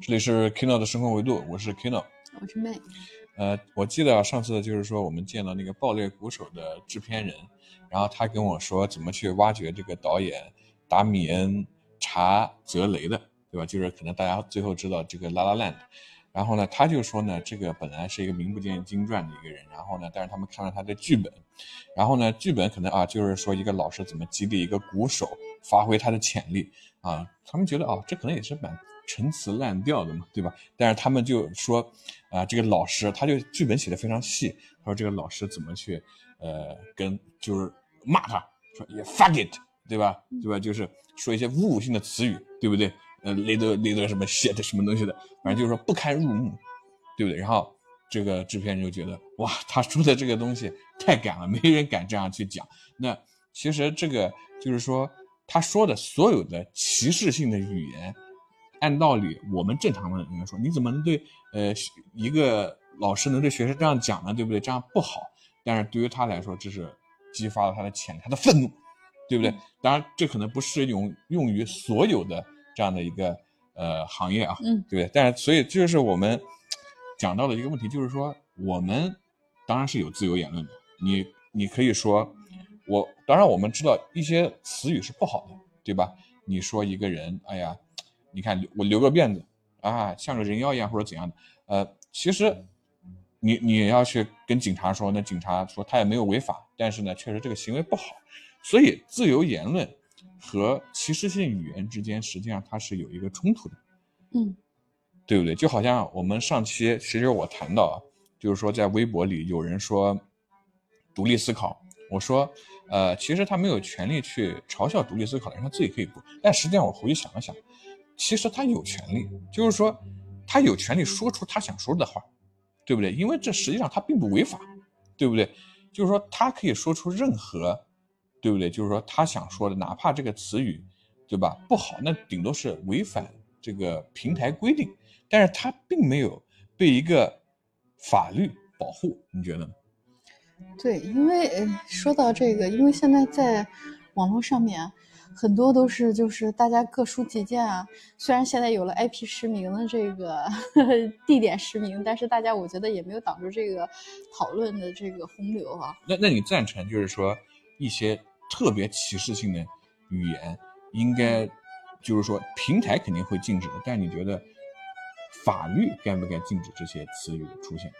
这里是 Kino 的生活维度，我是 Kino。我是妹。呃，我记得上次就是说我们见到那个爆裂鼓手的制片人，然后他跟我说怎么去挖掘这个导演达米恩·查泽雷的，对吧？就是可能大家最后知道这个《La La Land》，然后呢，他就说呢，这个本来是一个名不见经传的一个人，然后呢，但是他们看了他的剧本，然后呢，剧本可能啊，就是说一个老师怎么激励一个鼓手发挥他的潜力啊，他们觉得啊，这可能也是蛮陈词滥调的嘛，对吧？但是他们就说啊，这个老师他就剧本写的非常细，他说这个老师怎么去呃跟就是骂他说也 fuck it，对吧？对吧？就是说一些侮辱性的词语，对不对？呃，雷德雷德什么写的什么东西的，反正就是说不堪入目，对不对？然后这个制片人就觉得哇，他说的这个东西太敢了，没人敢这样去讲。那其实这个就是说他说的所有的歧视性的语言。按道理，我们正常的应该说，你怎么能对呃一个老师能对学生这样讲呢？对不对？这样不好。但是对于他来说，这是激发了他的潜力，他的愤怒，对不对？当然，这可能不适用用于所有的这样的一个呃行业啊，嗯，对不对？但是，所以这就是我们讲到的一个问题，就是说，我们当然是有自由言论的。你你可以说，我当然我们知道一些词语是不好的，对吧？你说一个人，哎呀。你看我留个辫子啊，像个人妖一样或者怎样的，呃，其实你你要去跟警察说，那警察说他也没有违法，但是呢，确实这个行为不好，所以自由言论和歧视性语言之间实际上它是有一个冲突的，嗯，对不对？就好像我们上期其实我谈到啊，就是说在微博里有人说独立思考，我说呃，其实他没有权利去嘲笑独立思考的人，他自己可以不，但实际上我回去想了想。其实他有权利，就是说，他有权利说出他想说的话，对不对？因为这实际上他并不违法，对不对？就是说，他可以说出任何，对不对？就是说，他想说的，哪怕这个词语，对吧？不好，那顶多是违反这个平台规定，但是他并没有被一个法律保护，你觉得呢？对，因为说到这个，因为现在在网络上面。很多都是就是大家各抒己见啊，虽然现在有了 IP 实名的这个 地点实名，但是大家我觉得也没有挡住这个讨论的这个洪流啊。那那你赞成就是说一些特别歧视性的语言应该就是说平台肯定会禁止的，但你觉得法律该不该禁止这些词语的出现？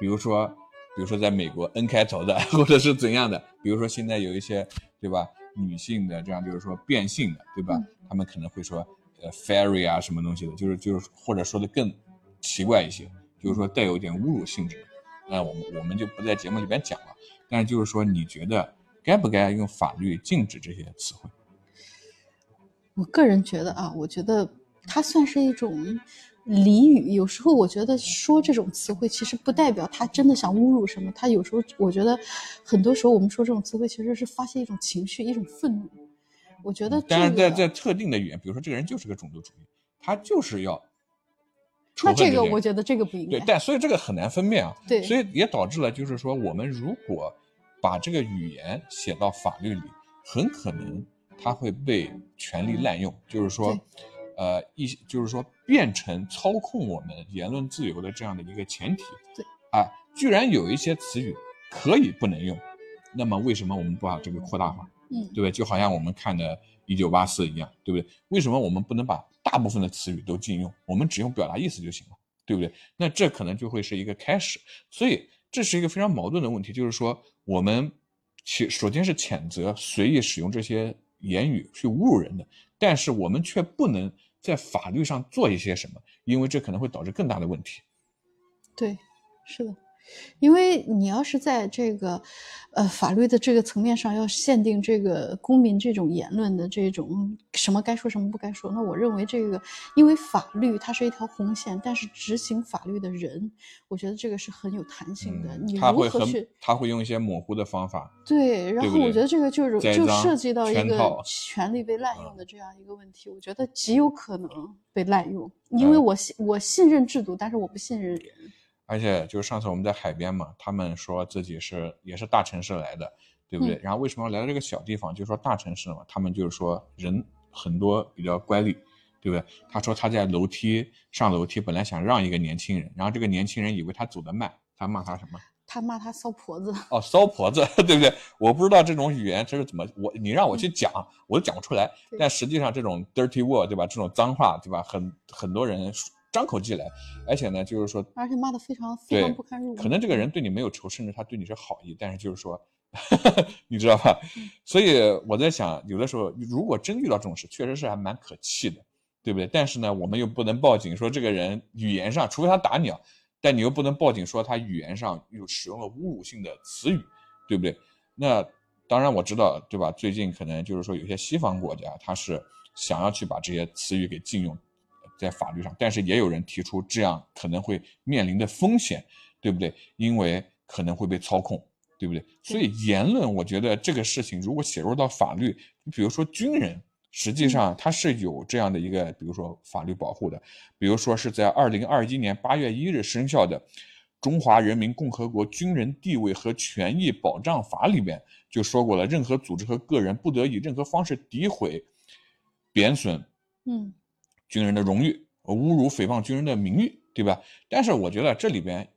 比如说比如说在美国 N 开头的 或者是怎样的？比如说现在有一些对吧？女性的这样就是说变性的，对吧？他们可能会说呃 fairy 啊什么东西的，就是就是或者说的更奇怪一些，就是说带有一点侮辱性质。那我们我们就不在节目里边讲了。但是就是说，你觉得该不该用法律禁止这些词汇？我个人觉得啊，我觉得它算是一种。俚语有时候我觉得说这种词汇，其实不代表他真的想侮辱什么。他有时候我觉得，很多时候我们说这种词汇，其实是发泄一种情绪，一种愤怒。我觉得，但是在在特定的语言，比如说这个人就是个种族主义，他就是要。那这个我觉得这个不应该。对，但所以这个很难分辨啊。对。所以也导致了，就是说我们如果把这个语言写到法律里，很可能它会被权力滥用，就是说。呃，一就是说变成操控我们言论自由的这样的一个前提。对，啊，居然有一些词语可以不能用，那么为什么我们不把这个扩大化？嗯，对不对？就好像我们看的《一九八四》一样，对不对？为什么我们不能把大部分的词语都禁用？我们只用表达意思就行了，对不对？那这可能就会是一个开始。所以这是一个非常矛盾的问题，就是说我们其首先是谴责随意使用这些言语去侮辱人的，但是我们却不能。在法律上做一些什么，因为这可能会导致更大的问题。对，是的。因为你要是在这个，呃，法律的这个层面上要限定这个公民这种言论的这种什么该说什么不该说，那我认为这个，因为法律它是一条红线，但是执行法律的人，我觉得这个是很有弹性的。你如何去？他会用一些模糊的方法。对，然后我觉得这个就是就涉及到一个权利被滥用的这样一个问题，我觉得极有可能被滥用，因为我信我信任制度，但是我不信任人。而且就是上次我们在海边嘛，他们说自己是也是大城市来的，对不对？然后为什么要来到这个小地方？就是说大城市嘛，他们就是说人很多比较乖戾，对不对？他说他在楼梯上楼梯，本来想让一个年轻人，然后这个年轻人以为他走得慢，他骂他什么？他骂他骚婆子。哦，骚婆子，对不对？我不知道这种语言这是怎么，我你让我去讲，我都讲不出来。但实际上这种 dirty word，对吧？这种脏话，对吧？很很多人张口即来，而且呢，就是说，而且骂的非常非常不堪入目。可能这个人对你没有仇，甚至他对你是好意，但是就是说。你知道吧？所以我在想，有的时候如果真遇到这种事，确实是还蛮可气的，对不对？但是呢，我们又不能报警说这个人语言上，除非他打你啊，但你又不能报警说他语言上又使用了侮辱性的词语，对不对？那当然我知道，对吧？最近可能就是说有些西方国家他是想要去把这些词语给禁用在法律上，但是也有人提出这样可能会面临的风险，对不对？因为可能会被操控。对不对？所以言论，我觉得这个事情如果写入到法律，比如说军人，实际上他是有这样的一个，比如说法律保护的，比如说是在二零二一年八月一日生效的《中华人民共和国军人地位和权益保障法》里面就说过了，任何组织和个人不得以任何方式诋毁、贬损，嗯，军人的荣誉，侮辱、诽谤军人的名誉，对吧？但是我觉得这里边。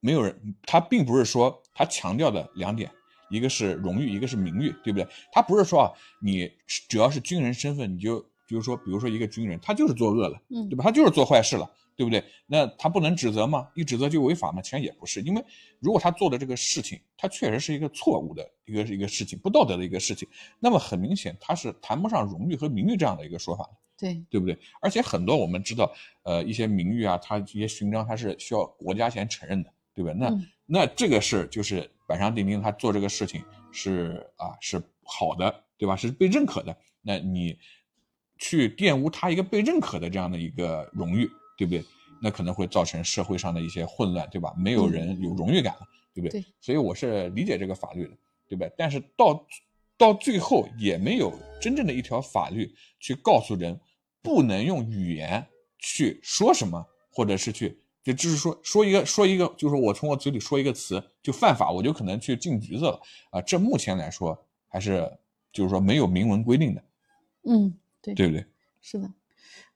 没有人，他并不是说他强调的两点，一个是荣誉，一个是名誉，对不对？他不是说啊，你只要是军人身份，你就就是说，比如说一个军人，他就是作恶了，嗯，对吧？他就是做坏事了，对不对？那他不能指责吗？一指责就违法吗？其实也不是，因为如果他做的这个事情，他确实是一个错误的一个一个事情，不道德的一个事情，那么很明显他是谈不上荣誉和名誉这样的一个说法对对不对？而且很多我们知道，呃，一些名誉啊，它一些勋章，它是需要国家先承认的。对吧？那那这个事就是板上钉钉，他做这个事情是啊是好的，对吧？是被认可的。那你去玷污他一个被认可的这样的一个荣誉，对不对？那可能会造成社会上的一些混乱，对吧？没有人有荣誉感了，对不对？对。所以我是理解这个法律的，对吧？但是到到最后也没有真正的一条法律去告诉人不能用语言去说什么，或者是去。就就是说说一个说一个，就是我从我嘴里说一个词就犯法，我就可能去进局子了啊！这目前来说还是就是说没有明文规定的，嗯，对，对不对？是的，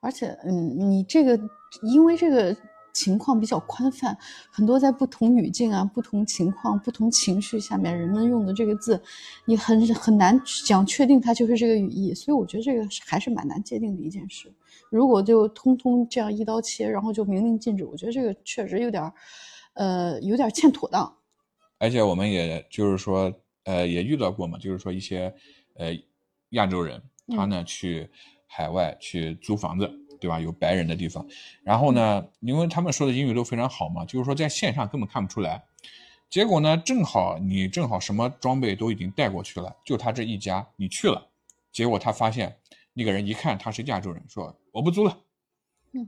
而且嗯，你这个因为这个情况比较宽泛，很多在不同语境啊、不同情况、不同情绪下面，人们用的这个字，你很很难讲确定它就是这个语义，所以我觉得这个还是蛮难界定的一件事。如果就通通这样一刀切，然后就明令禁止，我觉得这个确实有点，呃，有点欠妥当。而且我们也就是说，呃，也遇到过嘛，就是说一些呃亚洲人，他呢去海外去租房子，对吧？有白人的地方，然后呢，因为他们说的英语都非常好嘛，就是说在线上根本看不出来。结果呢，正好你正好什么装备都已经带过去了，就他这一家，你去了，结果他发现。那个人一看他是亚洲人，说我不租了，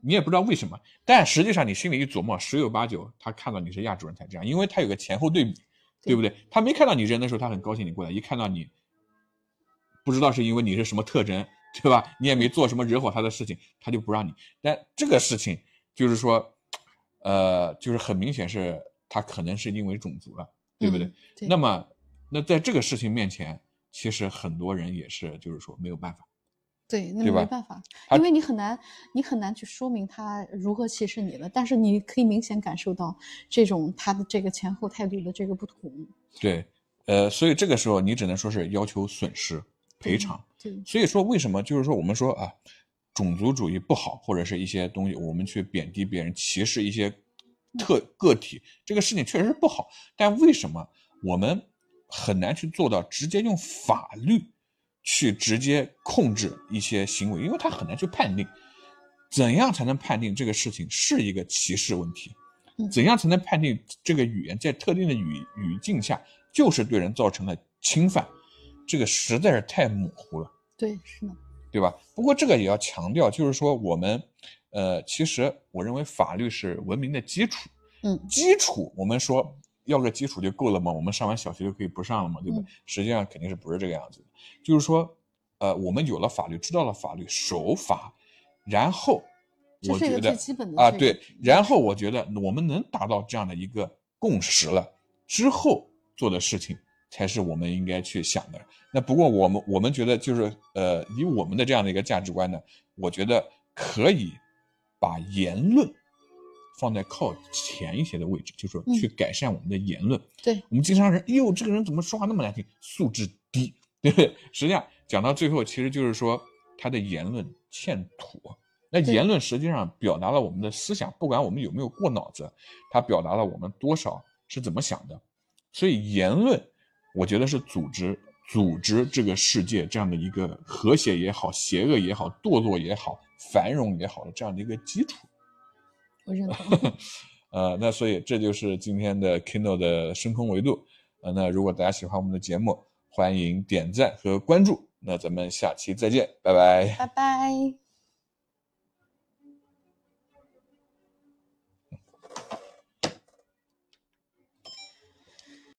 你也不知道为什么，但实际上你心里一琢磨，十有八九他看到你是亚洲人才这样，因为他有个前后对比，对不对？他没看到你人的时候，他很高兴你过来，一看到你，不知道是因为你是什么特征，对吧？你也没做什么惹火他的事情，他就不让你。但这个事情就是说，呃，就是很明显是他可能是因为种族了，对不对？那么，那在这个事情面前，其实很多人也是就是说没有办法。对，那没办法，因为你很难，你很难去说明他如何歧视你了。但是你可以明显感受到这种他的这个前后态度的这个不同。对，呃，所以这个时候你只能说是要求损失赔偿。对，所以说为什么就是说我们说啊，种族主义不好，或者是一些东西我们去贬低别人、歧视一些特个体，这个事情确实是不好。但为什么我们很难去做到直接用法律？去直接控制一些行为，因为他很难去判定，怎样才能判定这个事情是一个歧视问题？怎样才能判定这个语言在特定的语语境下就是对人造成了侵犯？这个实在是太模糊了。对，是的，对吧？不过这个也要强调，就是说我们，呃，其实我认为法律是文明的基础。嗯，基础我们说要个基础就够了嘛？我们上完小学就可以不上了嘛？对不对？实际上肯定是不是这个样子的。就是说，呃，我们有了法律，知道了法律守法，然后我觉得啊，对，然后我觉得我们能达到这样的一个共识了之后做的事情，才是我们应该去想的。那不过我们我们觉得就是呃，以我们的这样的一个价值观呢，我觉得可以把言论放在靠前一些的位置，就是说去改善我们的言论。对我们经常人，哎呦，这个人怎么说话那么难听，素质低，对不对？实际上讲到最后，其实就是说他的言论欠妥。那言论实际上表达了我们的思想，不管我们有没有过脑子，它表达了我们多少是怎么想的。所以言论，我觉得是组织组织这个世界这样的一个和谐也好、邪恶也好、堕落也好、繁荣也好的这样的一个基础。我认同。呃，那所以这就是今天的 Kindle 的深空维度。呃，那如果大家喜欢我们的节目，欢迎点赞和关注。那咱们下期再见，拜拜。拜拜。